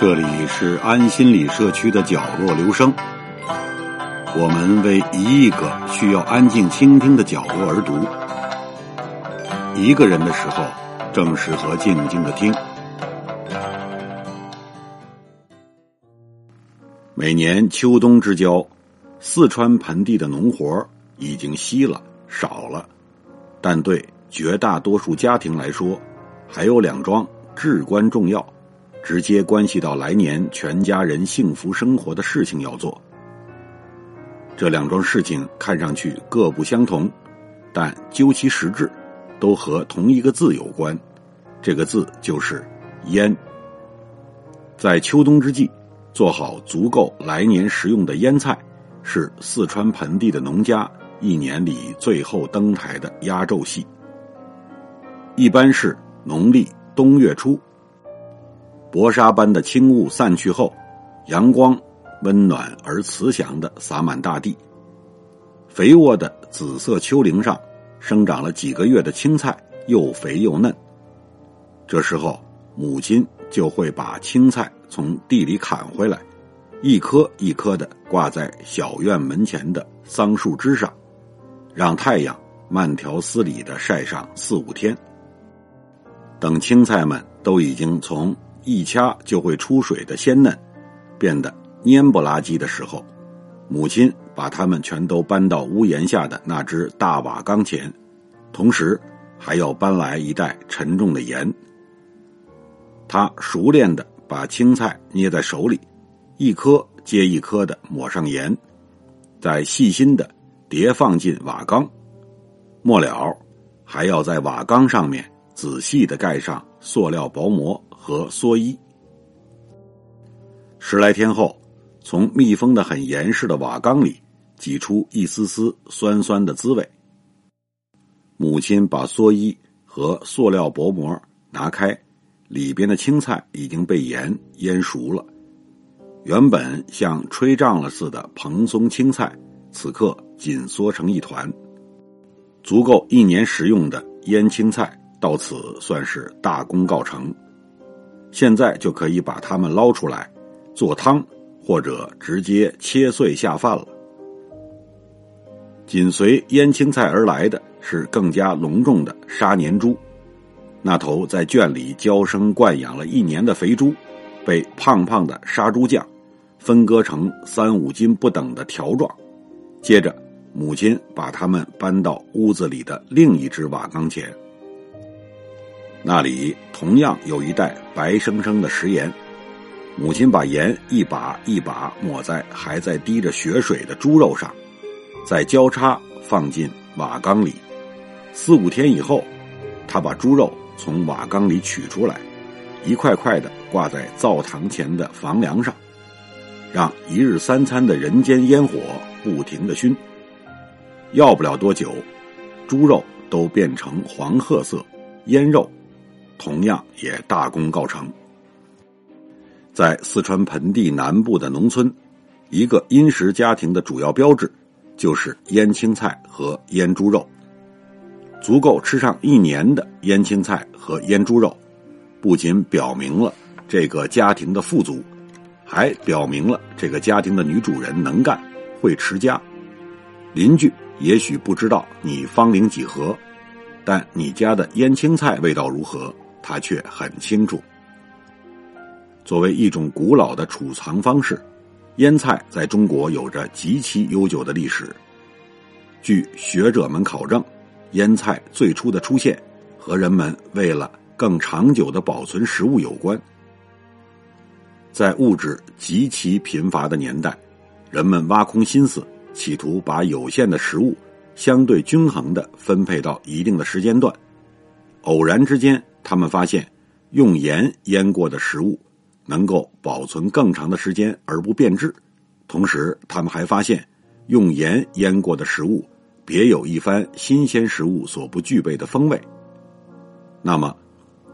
这里是安心理社区的角落留声，我们为一亿个需要安静倾听的角落而读。一个人的时候，正适合静静的听。每年秋冬之交，四川盆地的农活已经稀了少了，但对绝大多数家庭来说，还有两桩至关重要。直接关系到来年全家人幸福生活的事情要做。这两桩事情看上去各不相同，但究其实质，都和同一个字有关。这个字就是烟。在秋冬之际，做好足够来年食用的腌菜，是四川盆地的农家一年里最后登台的压轴戏。一般是农历冬月初。薄纱般的轻雾散去后，阳光温暖而慈祥的洒满大地。肥沃的紫色丘陵上，生长了几个月的青菜，又肥又嫩。这时候，母亲就会把青菜从地里砍回来，一颗一颗的挂在小院门前的桑树枝上，让太阳慢条斯理的晒上四五天。等青菜们都已经从一掐就会出水的鲜嫩，变得蔫不拉几的时候，母亲把它们全都搬到屋檐下的那只大瓦缸前，同时还要搬来一袋沉重的盐。他熟练的把青菜捏在手里，一颗接一颗的抹上盐，再细心的叠放进瓦缸，末了还要在瓦缸上面仔细的盖上塑料薄膜。和蓑衣。十来天后，从密封的很严实的瓦缸里挤出一丝丝酸酸的滋味。母亲把蓑衣和塑料薄膜拿开，里边的青菜已经被盐腌熟了。原本像吹胀了似的蓬松青菜，此刻紧缩成一团，足够一年食用的腌青菜到此算是大功告成。现在就可以把它们捞出来，做汤，或者直接切碎下饭了。紧随腌青菜而来的是更加隆重的杀年猪，那头在圈里娇生惯养了一年的肥猪，被胖胖的杀猪匠分割成三五斤不等的条状，接着母亲把它们搬到屋子里的另一只瓦缸前。那里同样有一袋白生生的食盐，母亲把盐一把一把抹在还在滴着血水的猪肉上，再交叉放进瓦缸里。四五天以后，他把猪肉从瓦缸里取出来，一块块的挂在灶堂前的房梁上，让一日三餐的人间烟火不停的熏。要不了多久，猪肉都变成黄褐色，腌肉。同样也大功告成。在四川盆地南部的农村，一个殷实家庭的主要标志就是腌青菜和腌猪肉。足够吃上一年的腌青菜和腌猪肉，不仅表明了这个家庭的富足，还表明了这个家庭的女主人能干、会持家。邻居也许不知道你芳龄几何，但你家的腌青菜味道如何？他却很清楚。作为一种古老的储藏方式，腌菜在中国有着极其悠久的历史。据学者们考证，腌菜最初的出现和人们为了更长久的保存食物有关。在物质极其贫乏的年代，人们挖空心思，企图把有限的食物相对均衡的分配到一定的时间段。偶然之间。他们发现，用盐腌过的食物能够保存更长的时间而不变质。同时，他们还发现，用盐腌过的食物别有一番新鲜食物所不具备的风味。那么，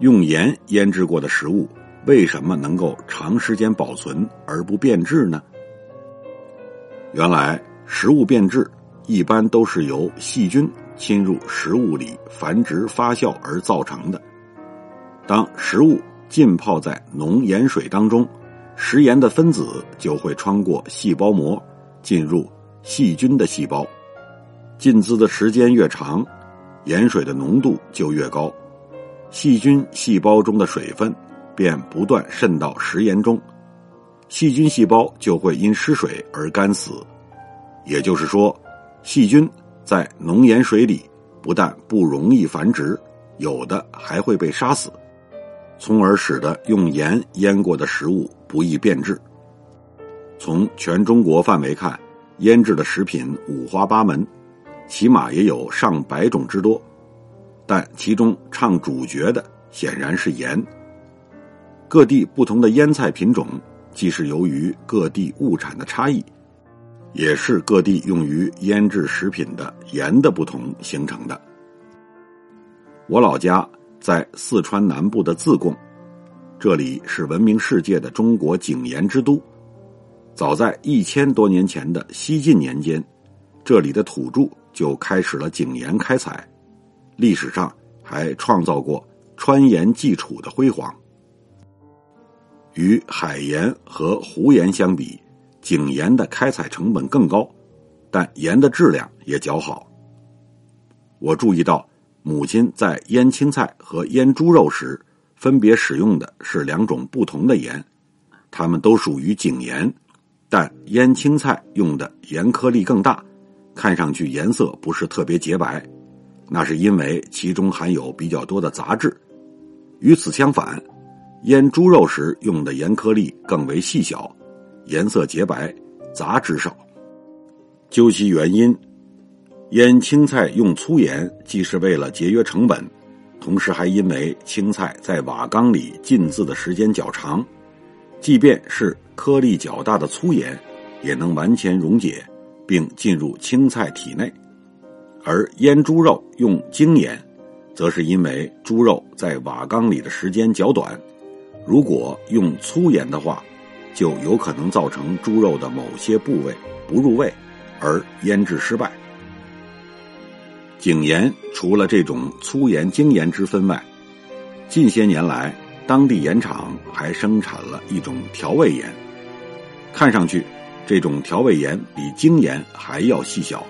用盐腌制过的食物为什么能够长时间保存而不变质呢？原来，食物变质一般都是由细菌侵入食物里繁殖发酵而造成的。当食物浸泡在浓盐水当中，食盐的分子就会穿过细胞膜，进入细菌的细胞。浸渍的时间越长，盐水的浓度就越高，细菌细胞中的水分便不断渗到食盐中，细菌细胞就会因失水而干死。也就是说，细菌在浓盐水里不但不容易繁殖，有的还会被杀死。从而使得用盐腌过的食物不易变质。从全中国范围看，腌制的食品五花八门，起码也有上百种之多。但其中唱主角的显然是盐。各地不同的腌菜品种，既是由于各地物产的差异，也是各地用于腌制食品的盐的不同形成的。我老家。在四川南部的自贡，这里是闻名世界的中国井盐之都。早在一千多年前的西晋年间，这里的土著就开始了井盐开采，历史上还创造过川盐济楚的辉煌。与海盐和湖盐相比，井盐的开采成本更高，但盐的质量也较好。我注意到。母亲在腌青菜和腌猪肉时，分别使用的是两种不同的盐，它们都属于井盐，但腌青菜用的盐颗粒更大，看上去颜色不是特别洁白，那是因为其中含有比较多的杂质。与此相反，腌猪肉时用的盐颗粒更为细小，颜色洁白，杂质少。究其原因。腌青菜用粗盐，既是为了节约成本，同时还因为青菜在瓦缸里浸渍的时间较长，即便是颗粒较大的粗盐，也能完全溶解并进入青菜体内。而腌猪肉用精盐，则是因为猪肉在瓦缸里的时间较短，如果用粗盐的话，就有可能造成猪肉的某些部位不入味，而腌制失败。井盐除了这种粗盐、精盐之分外，近些年来，当地盐厂还生产了一种调味盐。看上去，这种调味盐比精盐还要细小，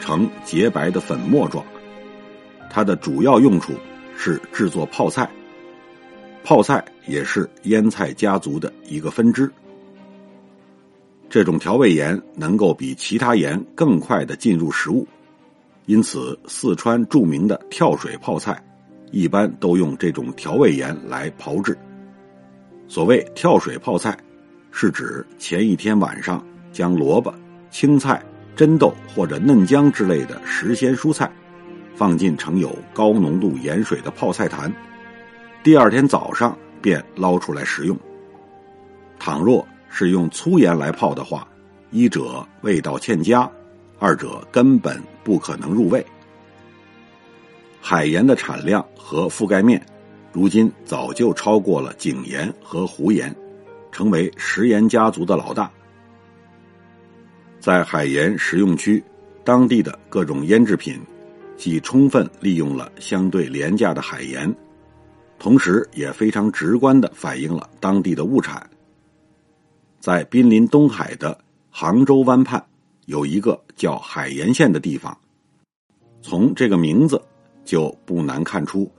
呈洁白的粉末状。它的主要用处是制作泡菜，泡菜也是腌菜家族的一个分支。这种调味盐能够比其他盐更快的进入食物。因此，四川著名的跳水泡菜，一般都用这种调味盐来炮制。所谓跳水泡菜，是指前一天晚上将萝卜、青菜、真豆或者嫩姜之类的时鲜蔬菜，放进盛有高浓度盐水的泡菜坛，第二天早上便捞出来食用。倘若是用粗盐来泡的话，一者味道欠佳。二者根本不可能入味。海盐的产量和覆盖面，如今早就超过了井盐和湖盐，成为食盐家族的老大。在海盐食用区，当地的各种腌制品，既充分利用了相对廉价的海盐，同时也非常直观的反映了当地的物产。在濒临东海的杭州湾畔。有一个叫海盐县的地方，从这个名字就不难看出，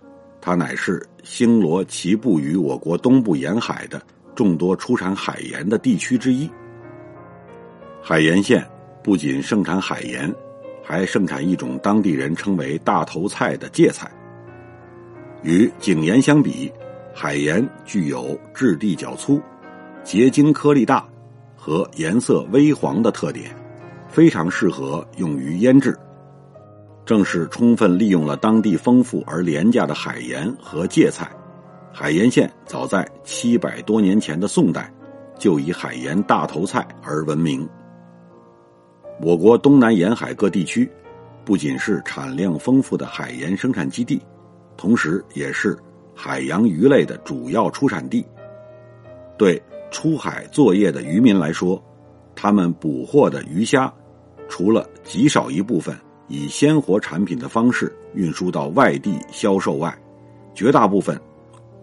它乃是星罗棋布于我国东部沿海的众多出产海盐的地区之一。海盐县不仅盛产海盐，还盛产一种当地人称为“大头菜”的芥菜。与井盐相比，海盐具有质地较粗、结晶颗粒大和颜色微黄的特点。非常适合用于腌制，正是充分利用了当地丰富而廉价的海盐和芥菜。海盐县早在七百多年前的宋代，就以海盐大头菜而闻名。我国东南沿海各地区，不仅是产量丰富的海盐生产基地，同时也是海洋鱼类的主要出产地。对出海作业的渔民来说，他们捕获的鱼虾。除了极少一部分以鲜活产品的方式运输到外地销售外，绝大部分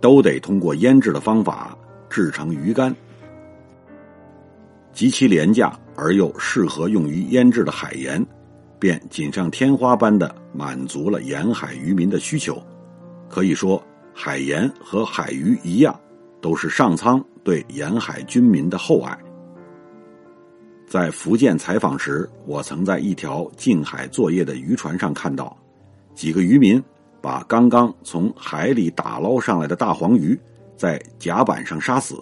都得通过腌制的方法制成鱼干，极其廉价而又适合用于腌制的海盐，便锦上添花般的满足了沿海渔民的需求。可以说，海盐和海鱼一样，都是上苍对沿海军民的厚爱。在福建采访时，我曾在一条近海作业的渔船上看到，几个渔民把刚刚从海里打捞上来的大黄鱼在甲板上杀死，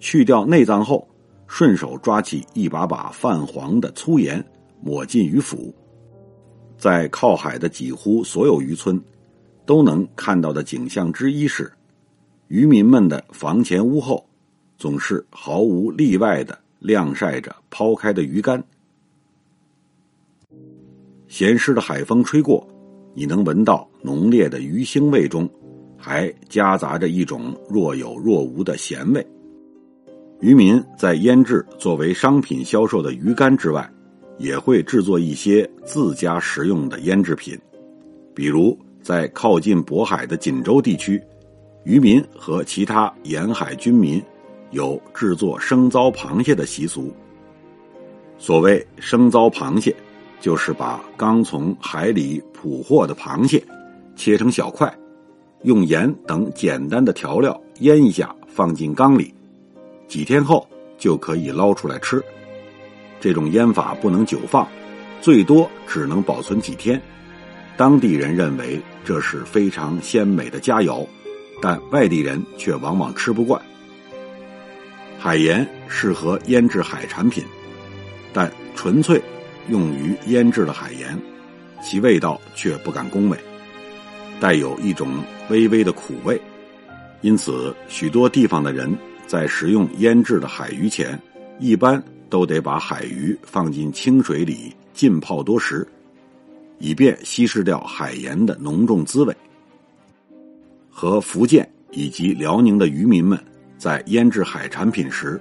去掉内脏后，顺手抓起一把把泛黄的粗盐抹进鱼腹。在靠海的几乎所有渔村，都能看到的景象之一是，渔民们的房前屋后，总是毫无例外的。晾晒着抛开的鱼竿，咸湿的海风吹过，你能闻到浓烈的鱼腥味中，还夹杂着一种若有若无的咸味。渔民在腌制作为商品销售的鱼干之外，也会制作一些自家食用的腌制品，比如在靠近渤海的锦州地区，渔民和其他沿海居民。有制作生糟螃蟹的习俗。所谓生糟螃蟹，就是把刚从海里捕获的螃蟹切成小块，用盐等简单的调料腌一下，放进缸里，几天后就可以捞出来吃。这种腌法不能久放，最多只能保存几天。当地人认为这是非常鲜美的佳肴，但外地人却往往吃不惯。海盐适合腌制海产品，但纯粹用于腌制的海盐，其味道却不敢恭维，带有一种微微的苦味。因此，许多地方的人在食用腌制的海鱼前，一般都得把海鱼放进清水里浸泡多时，以便稀释掉海盐的浓重滋味。和福建以及辽宁的渔民们。在腌制海产品时，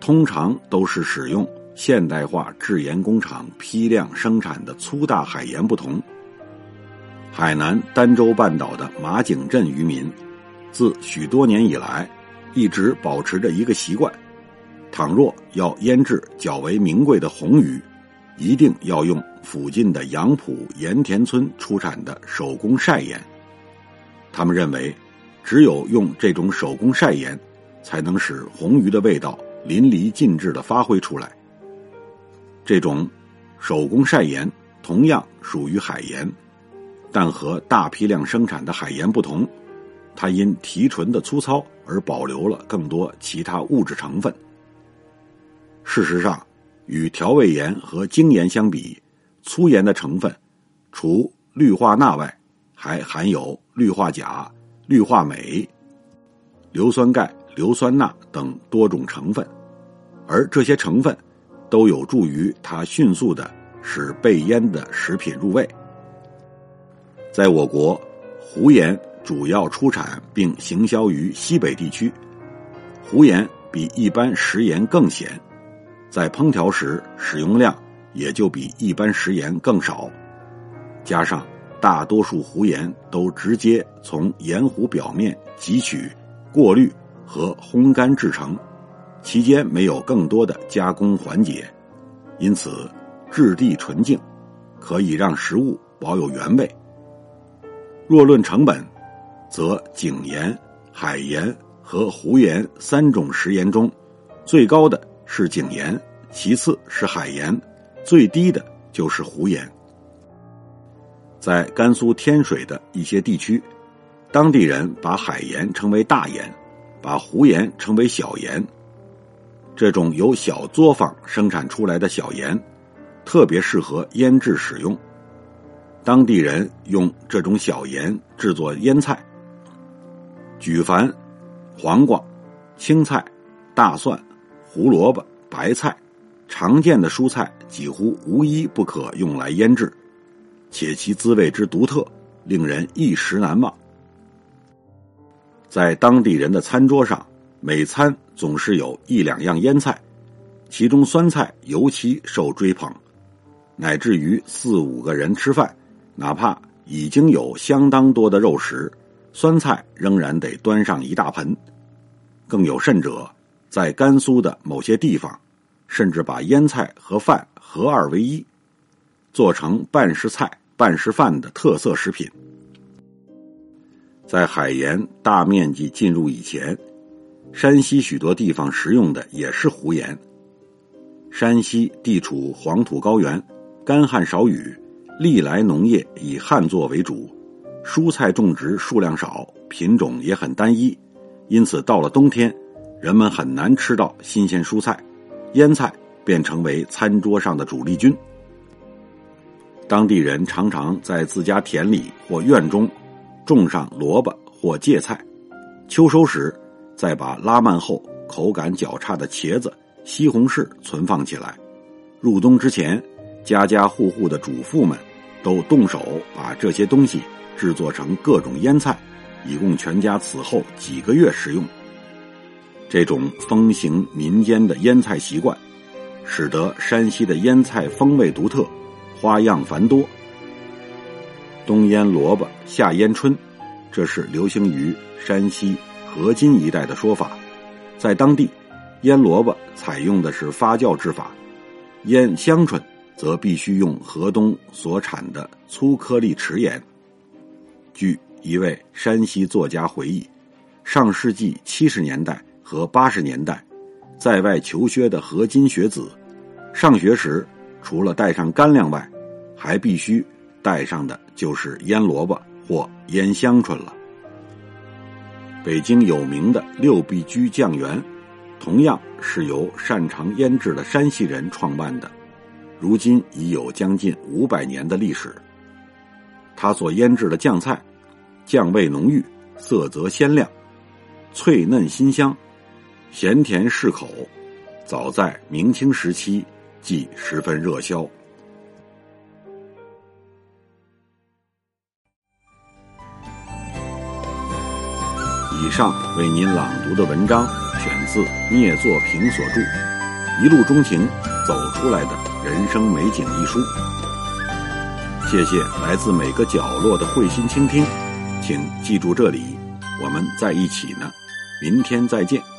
通常都是使用现代化制盐工厂批量生产的粗大海盐不同。海南儋州半岛的马井镇渔民，自许多年以来，一直保持着一个习惯：倘若要腌制较为名贵的红鱼，一定要用附近的杨浦盐田村出产的手工晒盐。他们认为，只有用这种手工晒盐。才能使红鱼的味道淋漓尽致的发挥出来。这种手工晒盐同样属于海盐，但和大批量生产的海盐不同，它因提纯的粗糙而保留了更多其他物质成分。事实上，与调味盐和精盐相比，粗盐的成分除氯化钠外，还含有氯化钾、氯化镁、硫酸钙。硫酸钠等多种成分，而这些成分都有助于它迅速的使被腌的食品入味。在我国，湖盐主要出产并行销于西北地区，湖盐比一般食盐更咸，在烹调时使用量也就比一般食盐更少。加上大多数湖盐都直接从盐湖表面汲取、过滤。和烘干制成，期间没有更多的加工环节，因此质地纯净，可以让食物保有原味。若论成本，则井盐、海盐和湖盐三种食盐中，最高的是井盐，其次是海盐，最低的就是湖盐。在甘肃天水的一些地区，当地人把海盐称为大盐。把湖盐称为小盐，这种由小作坊生产出来的小盐，特别适合腌制使用。当地人用这种小盐制作腌菜，举凡黄瓜、青菜、大蒜、胡萝卜、白菜，常见的蔬菜几乎无一不可用来腌制，且其滋味之独特，令人一时难忘。在当地人的餐桌上，每餐总是有一两样腌菜，其中酸菜尤其受追捧，乃至于四五个人吃饭，哪怕已经有相当多的肉食，酸菜仍然得端上一大盆。更有甚者，在甘肃的某些地方，甚至把腌菜和饭合二为一，做成半是菜半是饭的特色食品。在海盐大面积进入以前，山西许多地方食用的也是湖盐。山西地处黄土高原，干旱少雨，历来农业以旱作为主，蔬菜种植数量少，品种也很单一，因此到了冬天，人们很难吃到新鲜蔬菜，腌菜便成为餐桌上的主力军。当地人常常在自家田里或院中。种上萝卜或芥菜，秋收时再把拉蔓后、口感较差的茄子、西红柿存放起来。入冬之前，家家户户的主妇们都动手把这些东西制作成各种腌菜，以供全家此后几个月食用。这种风行民间的腌菜习惯，使得山西的腌菜风味独特，花样繁多。冬腌萝卜，夏腌春，这是流行于山西河津一带的说法。在当地，腌萝卜采用的是发酵制法，腌香椿则必须用河东所产的粗颗粒池盐。据一位山西作家回忆，上世纪七十年代和八十年代，在外求学的河津学子，上学时除了带上干粮外，还必须。带上的就是腌萝卜或腌香椿了。北京有名的六必居酱园，同样是由擅长腌制的山西人创办的，如今已有将近五百年的历史。他所腌制的酱菜，酱味浓郁，色泽鲜亮，脆嫩馨香，咸甜适口，早在明清时期即十分热销。上为您朗读的文章选自聂作平所著《一路钟情走出来的人生美景》一书。谢谢来自每个角落的慧心倾听，请记住这里，我们在一起呢。明天再见。